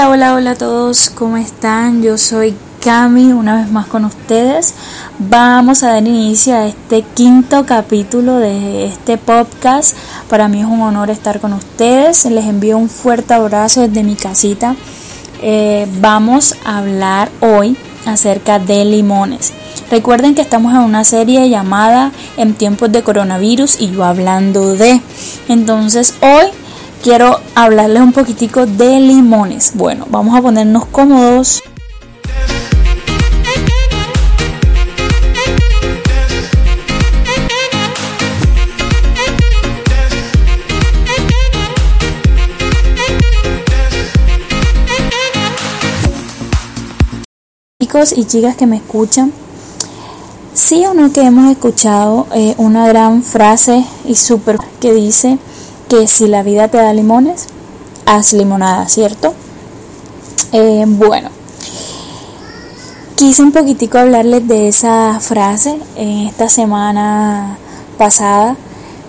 Hola, hola, hola a todos, ¿cómo están? Yo soy Cami, una vez más con ustedes. Vamos a dar inicio a este quinto capítulo de este podcast. Para mí es un honor estar con ustedes. Les envío un fuerte abrazo desde mi casita. Eh, vamos a hablar hoy acerca de limones. Recuerden que estamos en una serie llamada En tiempos de coronavirus y yo hablando de. Entonces hoy quiero hablarles un poquitico de limones. Bueno, vamos a ponernos cómodos. Chicos y chicas que me escuchan, sí o no que hemos escuchado eh, una gran frase y súper que dice que si la vida te da limones, haz limonada, ¿cierto? Eh, bueno, quise un poquitico hablarles de esa frase. En esta semana pasada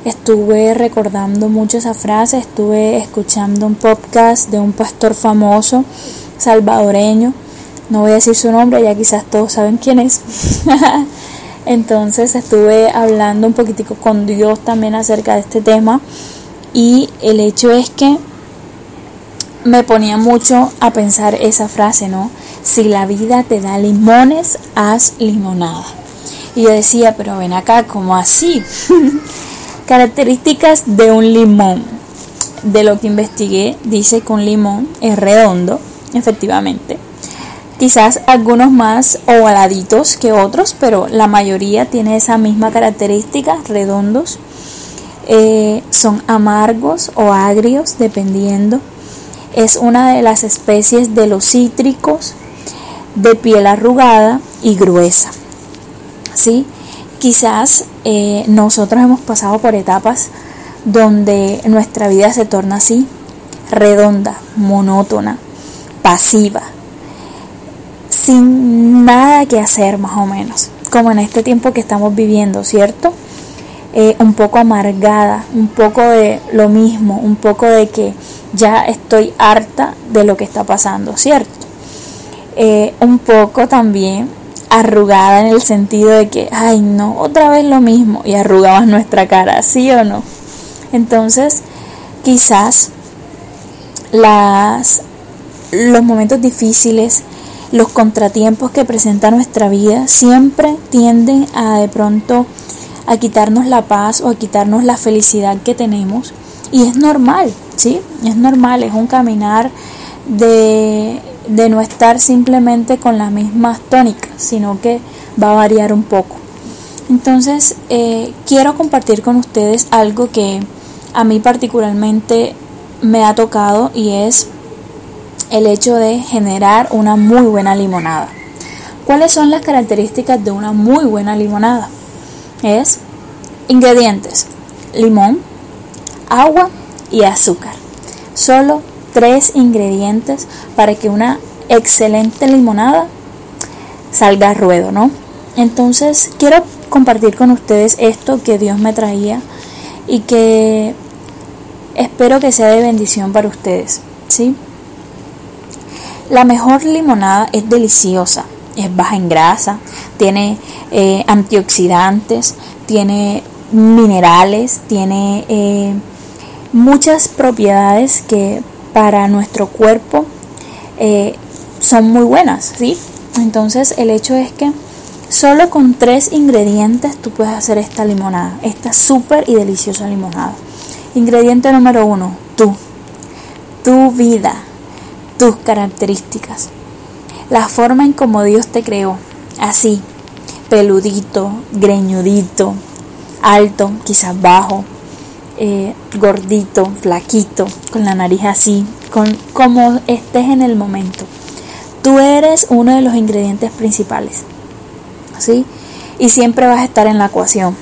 estuve recordando mucho esa frase, estuve escuchando un podcast de un pastor famoso salvadoreño. No voy a decir su nombre, ya quizás todos saben quién es. Entonces estuve hablando un poquitico con Dios también acerca de este tema y el hecho es que me ponía mucho a pensar esa frase, ¿no? Si la vida te da limones, haz limonada. Y yo decía, pero ven acá, ¿cómo así? Características de un limón. De lo que investigué, dice que un limón es redondo, efectivamente. Quizás algunos más ovaladitos que otros, pero la mayoría tiene esa misma característica, redondos eh, son amargos o agrios dependiendo. Es una de las especies de los cítricos de piel arrugada y gruesa. ¿Sí? Quizás eh, nosotros hemos pasado por etapas donde nuestra vida se torna así, redonda, monótona, pasiva, sin nada que hacer más o menos, como en este tiempo que estamos viviendo, ¿cierto? Eh, un poco amargada, un poco de lo mismo, un poco de que ya estoy harta de lo que está pasando, ¿cierto? Eh, un poco también arrugada en el sentido de que, ay no, otra vez lo mismo y arrugamos nuestra cara, ¿sí o no? Entonces, quizás las, los momentos difíciles, los contratiempos que presenta nuestra vida siempre tienden a de pronto a quitarnos la paz o a quitarnos la felicidad que tenemos. Y es normal, ¿sí? Es normal, es un caminar de, de no estar simplemente con las mismas tónicas, sino que va a variar un poco. Entonces, eh, quiero compartir con ustedes algo que a mí particularmente me ha tocado y es el hecho de generar una muy buena limonada. ¿Cuáles son las características de una muy buena limonada? Es ingredientes, limón, agua y azúcar. Solo tres ingredientes para que una excelente limonada salga a ruedo, ¿no? Entonces quiero compartir con ustedes esto que Dios me traía y que espero que sea de bendición para ustedes, ¿sí? La mejor limonada es deliciosa, es baja en grasa, tiene eh, antioxidantes, tiene minerales, tiene eh, muchas propiedades que para nuestro cuerpo eh, son muy buenas, ¿sí? Entonces el hecho es que solo con tres ingredientes tú puedes hacer esta limonada, esta súper y deliciosa limonada. Ingrediente número uno, tú, tu vida, tus características la forma en como Dios te creó, así, peludito, greñudito, alto, quizás bajo, eh, gordito, flaquito, con la nariz así, con como estés en el momento. Tú eres uno de los ingredientes principales, ¿sí? Y siempre vas a estar en la ecuación.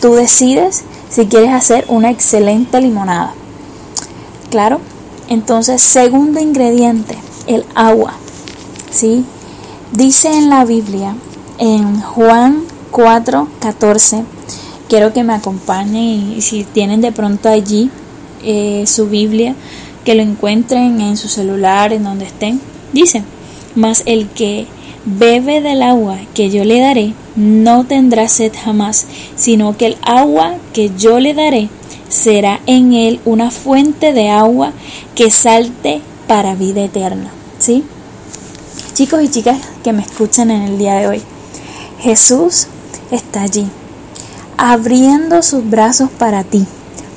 Tú decides si quieres hacer una excelente limonada. ¿Claro? Entonces, segundo ingrediente, el agua. ¿sí? Dice en la Biblia, en Juan 4, 14, quiero que me acompañen y si tienen de pronto allí eh, su Biblia, que lo encuentren en su celular, en donde estén. Dice, mas el que bebe del agua que yo le daré, no tendrá sed jamás, sino que el agua que yo le daré será en él una fuente de agua que salte para vida eterna. ¿Sí? Chicos y chicas que me escuchan en el día de hoy, Jesús está allí, abriendo sus brazos para ti,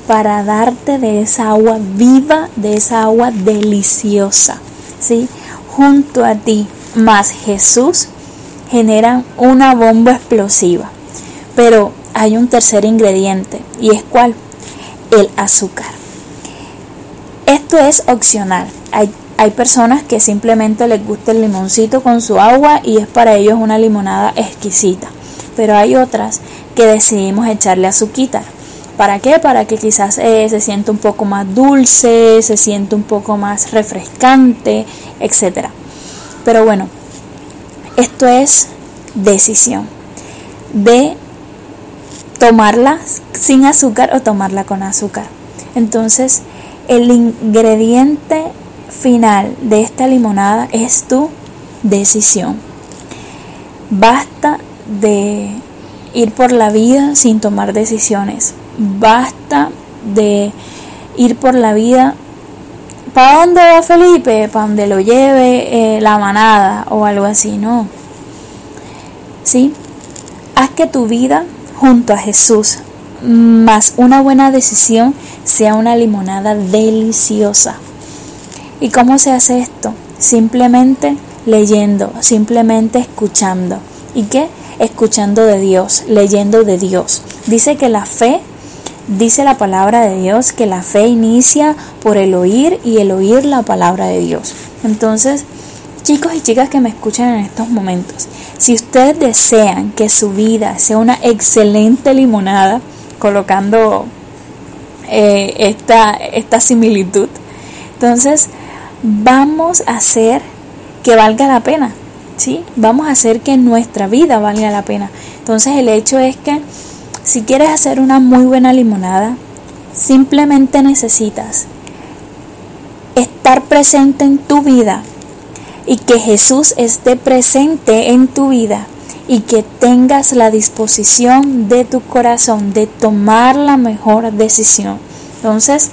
para darte de esa agua viva, de esa agua deliciosa, ¿sí? Junto a ti, más Jesús generan una bomba explosiva. Pero hay un tercer ingrediente, ¿y es cuál? El azúcar. Esto es opcional. Hay hay personas que simplemente les gusta el limoncito con su agua y es para ellos una limonada exquisita. Pero hay otras que decidimos echarle azuquita. ¿Para qué? Para que quizás eh, se sienta un poco más dulce, se sienta un poco más refrescante, etc. Pero bueno, esto es decisión de tomarla sin azúcar o tomarla con azúcar. Entonces, el ingrediente final de esta limonada es tu decisión. Basta de ir por la vida sin tomar decisiones. Basta de ir por la vida. ¿Para dónde va Felipe? Para donde lo lleve eh, la manada o algo así, no. ¿Sí? Haz que tu vida junto a Jesús más una buena decisión sea una limonada deliciosa. ¿Y cómo se hace esto? Simplemente leyendo, simplemente escuchando. ¿Y qué? Escuchando de Dios, leyendo de Dios. Dice que la fe, dice la palabra de Dios, que la fe inicia por el oír y el oír la palabra de Dios. Entonces, chicos y chicas que me escuchan en estos momentos, si ustedes desean que su vida sea una excelente limonada, colocando eh, esta, esta similitud, entonces vamos a hacer que valga la pena, ¿sí? Vamos a hacer que nuestra vida valga la pena. Entonces el hecho es que si quieres hacer una muy buena limonada, simplemente necesitas estar presente en tu vida y que Jesús esté presente en tu vida y que tengas la disposición de tu corazón de tomar la mejor decisión. Entonces,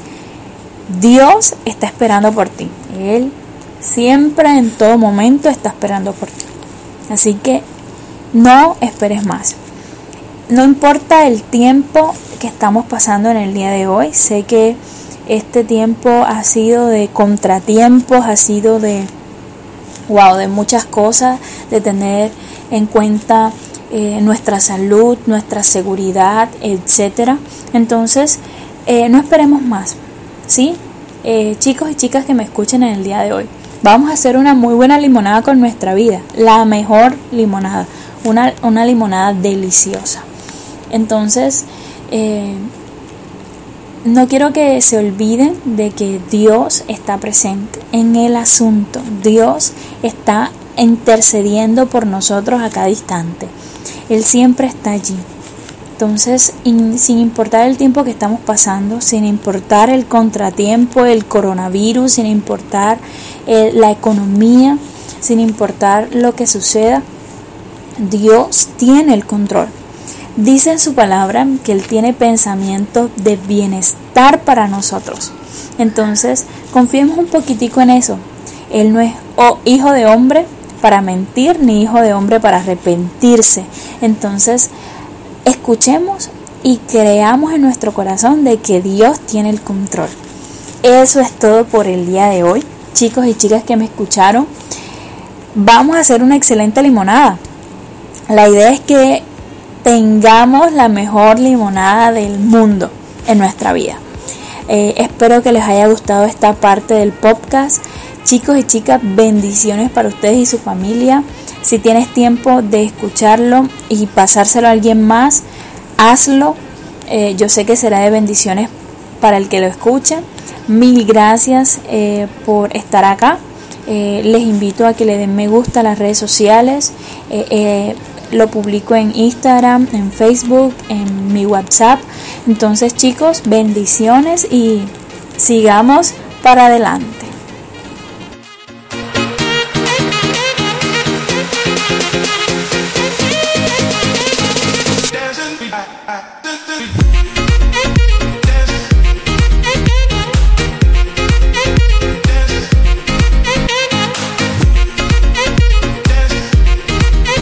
Dios está esperando por ti. Él siempre, en todo momento, está esperando por ti. Así que no esperes más. No importa el tiempo que estamos pasando en el día de hoy, sé que este tiempo ha sido de contratiempos, ha sido de, wow, de muchas cosas, de tener en cuenta eh, nuestra salud, nuestra seguridad, etcétera. Entonces, eh, no esperemos más, ¿sí? Eh, chicos y chicas que me escuchen en el día de hoy. Vamos a hacer una muy buena limonada con nuestra vida, la mejor limonada, una, una limonada deliciosa. Entonces, eh, no quiero que se olviden de que Dios está presente en el asunto. Dios está intercediendo por nosotros a cada. Él siempre está allí. Entonces, sin importar el tiempo que estamos pasando, sin importar el contratiempo, el coronavirus, sin importar eh, la economía, sin importar lo que suceda, Dios tiene el control. Dice en su palabra que Él tiene pensamientos de bienestar para nosotros. Entonces, confiemos un poquitico en eso. Él no es hijo de hombre para mentir, ni hijo de hombre para arrepentirse. Entonces, escuchemos y creamos en nuestro corazón de que Dios tiene el control. Eso es todo por el día de hoy. Chicos y chicas que me escucharon, vamos a hacer una excelente limonada. La idea es que tengamos la mejor limonada del mundo en nuestra vida. Eh, espero que les haya gustado esta parte del podcast. Chicos y chicas, bendiciones para ustedes y su familia. Si tienes tiempo de escucharlo y pasárselo a alguien más, hazlo. Eh, yo sé que será de bendiciones para el que lo escuche. Mil gracias eh, por estar acá. Eh, les invito a que le den me gusta a las redes sociales. lo publico en Instagram, en Facebook, en mi WhatsApp. Entonces chicos, bendiciones y sigamos para adelante.